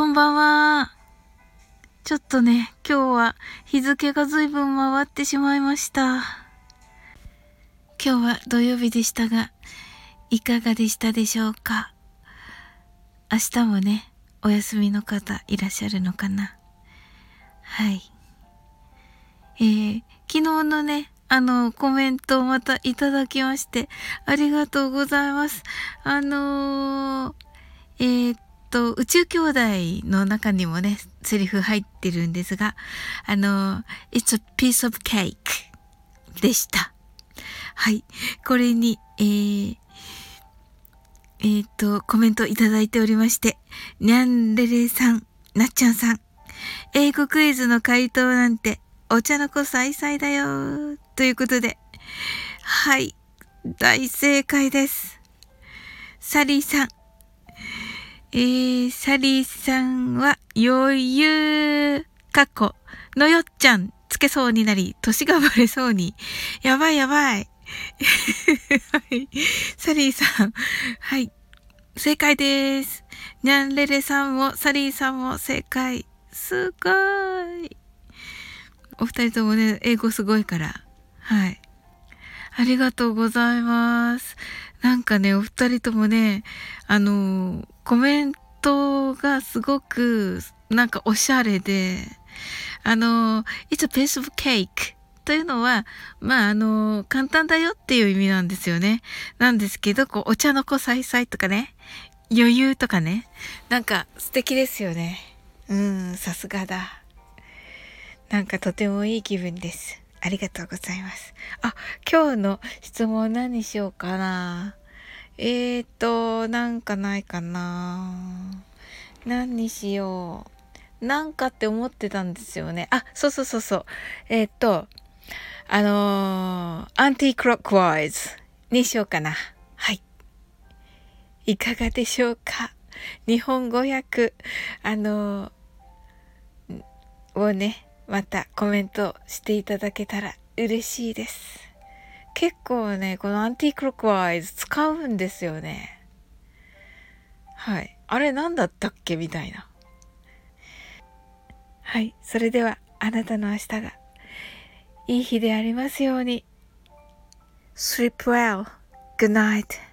こんばんは。ちょっとね、今日は日付が随分回ってしまいました。今日は土曜日でしたが、いかがでしたでしょうか？明日もね、お休みの方いらっしゃるのかな？はい。えー、昨日のね、あの、コメントをまたいただきまして、ありがとうございます。あのー、えー、っと、宇宙兄弟の中にもね、セリフ入ってるんですが、あの、It's a piece of cake でした。はい。これに、えー、えー、っと、コメントいただいておりまして、にゃんれれさん、なっちゃんさん、英語クイズの回答なんて、お茶の子さいさいだよ。ということで、はい。大正解です。サリーさん、えー、サリーさんは余裕、過去、のよっちゃん、つけそうになり、年がバレそうに。やばいやばい。はい。サリーさん。はい。正解です。ニャンレレさんも、サリーさんも正解。すごい。お二人ともね、英語すごいから。はい。ありがとうございます。なんかね、お二人ともね、あの、コメントがすごく、なんかおしゃれで、あの、It's a piece of cake というのは、まあ、あの、簡単だよっていう意味なんですよね。なんですけど、こう、お茶の子さいさいとかね、余裕とかね、なんか素敵ですよね。うん、さすがだ。なんかとてもいい気分です。ありがとうございます。あ、今日の質問何しようかな。えーと、なんかないかな。何にしよう。なんかって思ってたんですよね。あ、そうそうそうそう。えーと、あのー、アンティークロックワイズにしようかな。はい。いかがでしょうか？日本語訳、あのー、をね、またコメントしていただけたら嬉しいです。結構ね、このアンティークロックワイズ使うんですよね。はい。あれ何だったっけみたいな。はい。それでは、あなたの明日がいい日でありますように。Sleep well. Good night.